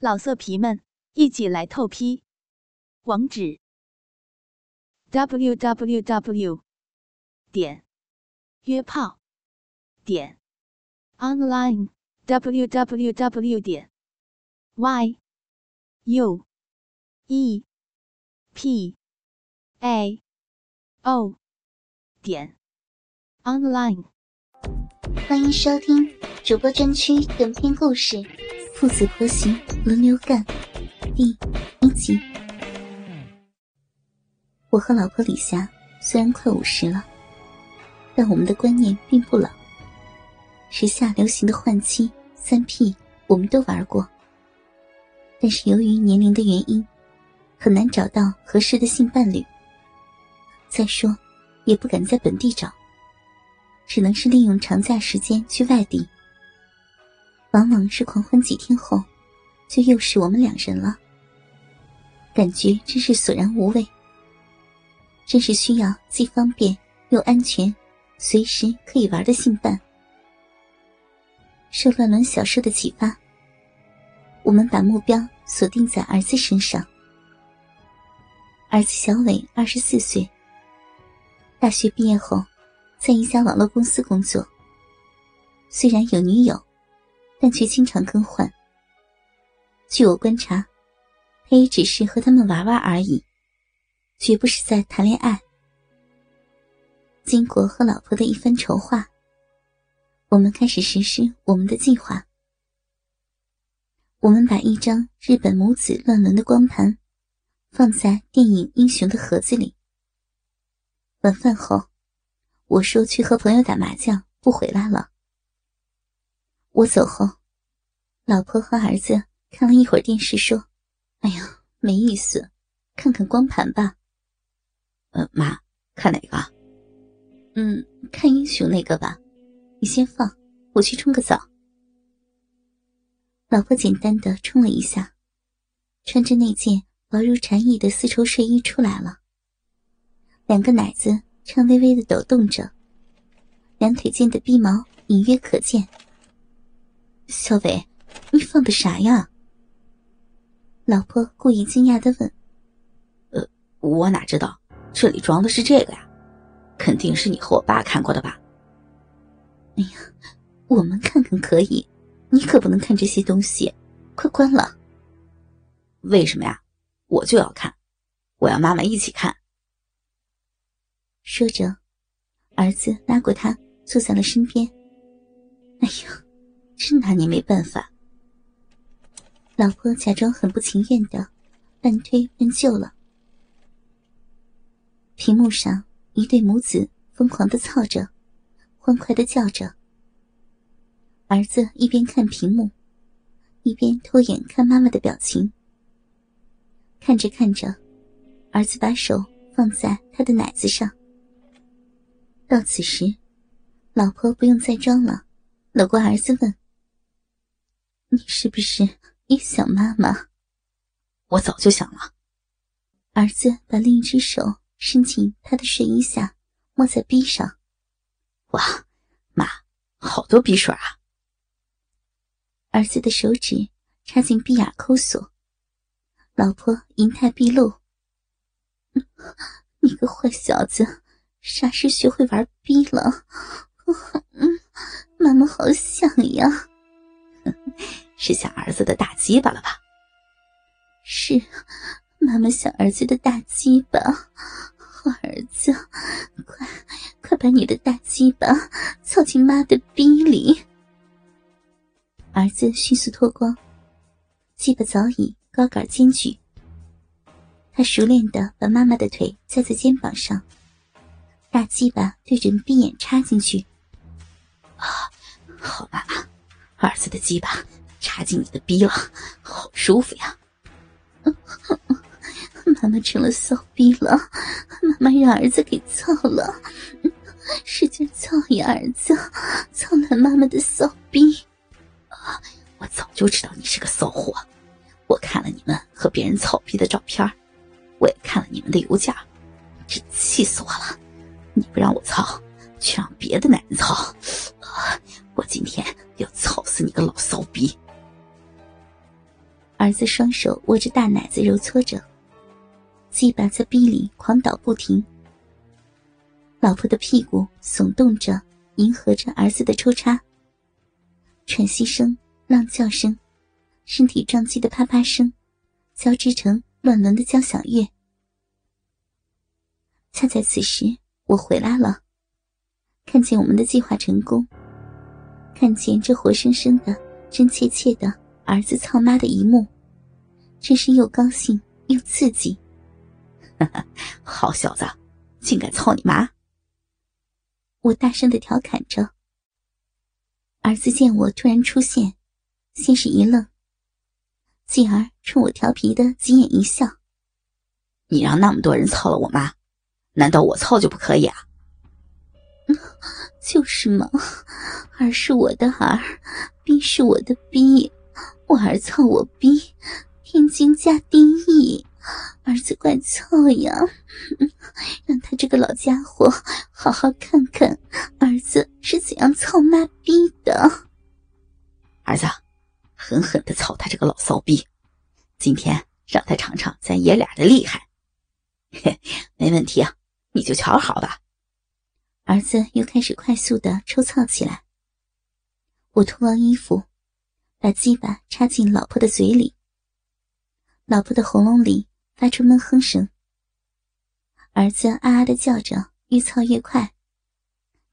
老色皮们，一起来透批！网址：w w w 点约炮点 online w w w 点 y u e p a o 点 online。欢迎收听主播专区短篇故事。父子婆媳轮流干，第一集。我和老婆李霞虽然快五十了，但我们的观念并不老。时下流行的换妻、三 P，我们都玩过。但是由于年龄的原因，很难找到合适的性伴侣。再说，也不敢在本地找，只能是利用长假时间去外地。往往是狂欢几天后，就又是我们两人了。感觉真是索然无味。真是需要既方便又安全，随时可以玩的性伴。受乱伦小说的启发，我们把目标锁定在儿子身上。儿子小伟二十四岁，大学毕业后，在一家网络公司工作。虽然有女友。但却经常更换。据我观察，他也只是和他们玩玩而已，绝不是在谈恋爱。经过和老婆的一番筹划，我们开始实施我们的计划。我们把一张日本母子乱伦的光盘放在电影英雄的盒子里。晚饭后，我说去和朋友打麻将，不回来了。我走后，老婆和儿子看了一会儿电视，说：“哎呀，没意思，看看光盘吧。”“呃，妈，看哪个？”“嗯，看英雄那个吧。你先放，我去冲个澡。”老婆简单的冲了一下，穿着那件薄如蝉翼的丝绸睡衣出来了，两个奶子颤巍巍的抖动着，两腿间的逼毛隐约可见。小伟，你放的啥呀？老婆故意惊讶的问。呃，我哪知道，这里装的是这个呀，肯定是你和我爸看过的吧？哎呀，我们看看可以，你可不能看这些东西，快关了。为什么呀？我就要看，我要妈妈一起看。说着，儿子拉过他坐在了身边。哎呀！真拿你没办法。老婆假装很不情愿的，半推半就了。屏幕上，一对母子疯狂的操着，欢快的叫着。儿子一边看屏幕，一边偷眼看妈妈的表情。看着看着，儿子把手放在他的奶子上。到此时，老婆不用再装了，搂过儿子问。你是不是也想妈妈？我早就想了。儿子把另一只手伸进他的睡衣下，摸在逼上。哇，妈，好多逼水啊！儿子的手指插进逼眼抠索，老婆银泰毕露。你个坏小子，啥时学会玩逼了？嗯，妈妈好想呀。是想儿子的大鸡巴了吧？是，妈妈想儿子的大鸡巴。儿子，快快把你的大鸡巴凑进妈的逼里！儿子迅速脱光，鸡巴早已高杆尖举。他熟练的把妈妈的腿架在肩膀上，大鸡巴对着逼眼插进去。啊，好吧。儿子的鸡巴插进你的逼了，好舒服呀！妈妈成了骚逼了，妈妈让儿子给操了，使劲操呀！儿子，操烂妈妈的骚逼！我早就知道你是个骚货，我看了你们和别人操逼的照片，我也看了你们的邮件，真气死我了！你不让我操，却让别的男人操，我今天要操死你个老骚逼！儿子双手握着大奶子揉搓着，鸡巴在逼里狂倒不停。老婆的屁股耸动着，迎合着儿子的抽插。喘息声、浪叫声、身体撞击的啪啪声，交织成乱伦的交响乐。恰在此时，我回来了，看见我们的计划成功，看见这活生生的、真切切的儿子操妈的一幕，真是又高兴又刺激。好小子，竟敢操你妈！我大声的调侃着。儿子见我突然出现，先是一愣，继而冲我调皮的挤眼一笑：“你让那么多人操了我妈，难道我操就不可以啊？”“就是嘛，儿是我的儿，逼是我的逼，我儿操我逼，天经加地义。”儿子怪操呀！让他这个老家伙好好看看儿子是怎样操妈逼的。儿子，狠狠的操他这个老骚逼！今天让他尝尝咱爷俩的厉害。嘿，没问题啊，你就瞧好吧。儿子又开始快速的抽操起来。我脱光衣服，把鸡巴插进老婆的嘴里。老婆的喉咙里。发出闷哼声，儿子啊啊的叫着，越操越快，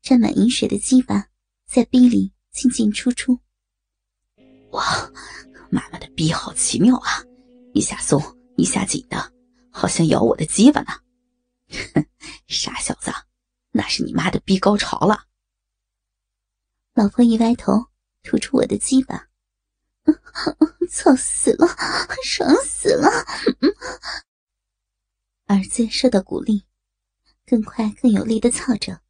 沾满饮水的鸡巴在逼里进进出出。哇，妈妈的逼好奇妙啊，一下松一下紧的，好像咬我的鸡巴呢。哼，傻小子，那是你妈的逼高潮了。老婆一歪头，吐出我的鸡巴。操死了，爽死了！儿子受到鼓励，更快更有力的操着，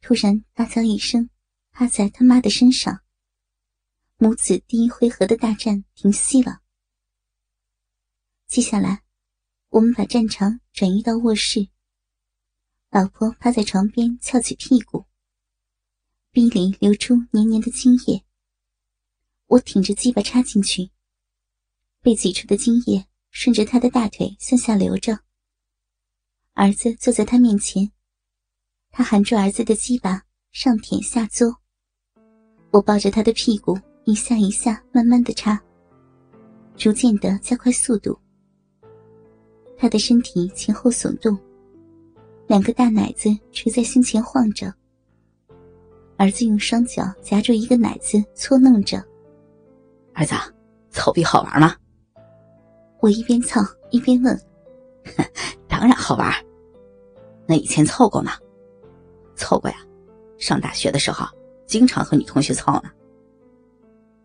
突然大叫一声，趴在他妈的身上。母子第一回合的大战停息了。接下来，我们把战场转移到卧室。老婆趴在床边，翘起屁股，鼻里流出黏黏的精液。我挺着鸡巴插进去，被挤出的精液顺着他的大腿向下流着。儿子坐在他面前，他含住儿子的鸡巴上舔下嘬。我抱着他的屁股一下一下慢慢的插，逐渐的加快速度。他的身体前后耸动，两个大奶子垂在胸前晃着。儿子用双脚夹住一个奶子搓弄着。儿子，操逼好玩吗？我一边操一边问。当然好玩。那以前操过吗？操过呀，上大学的时候经常和女同学操呢。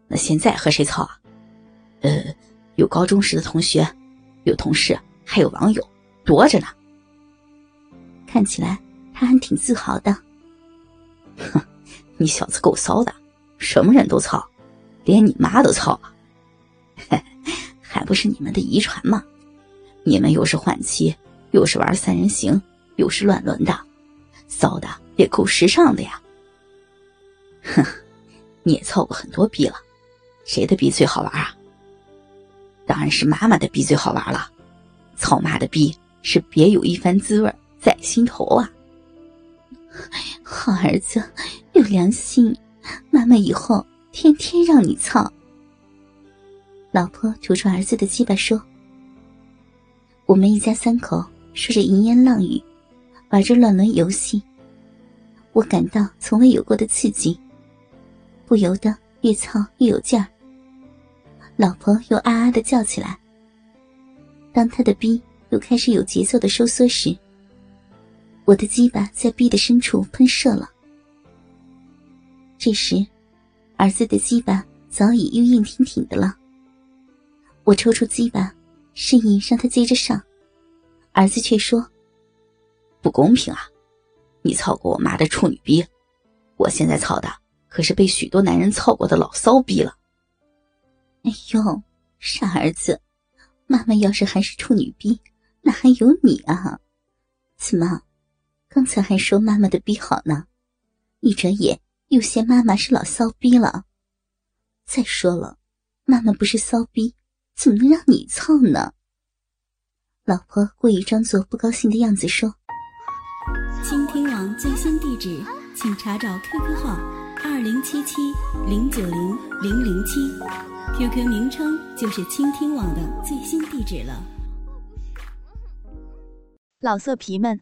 那现在和谁操啊？呃，有高中时的同学，有同事，还有网友，多着呢。看起来他还挺自豪的。哼，你小子够骚的，什么人都操。连你妈都操了，还不是你们的遗传吗？你们又是换妻，又是玩三人行，又是乱伦的，骚的也够时尚的呀！哼，你也操过很多逼了，谁的逼最好玩啊？当然是妈妈的逼最好玩了，操妈的逼是别有一番滋味在心头啊！好儿子，有良心，妈妈以后。天天让你操。老婆吐出儿子的鸡巴说：“我们一家三口说着淫言浪语，玩着乱伦游戏，我感到从未有过的刺激，不由得越操越有劲儿。老婆又啊啊的叫起来。当他的逼又开始有节奏的收缩时，我的鸡巴在逼的深处喷射了。这时。儿子的鸡巴早已又硬挺挺的了。我抽出鸡巴，示意让他接着上，儿子却说：“不公平啊！你操过我妈的处女逼，我现在操的可是被许多男人操过的老骚逼了。”哎呦，傻儿子，妈妈要是还是处女逼，那还有你啊？怎么，刚才还说妈妈的逼好呢，一转眼。又嫌妈妈是老骚逼了。再说了，妈妈不是骚逼，怎么能让你操呢？老婆故意装作不高兴的样子说：“倾听网最新地址，请查找 QQ 号二零七七零九零零零七，QQ 名称就是倾听网的最新地址了。”老色皮们，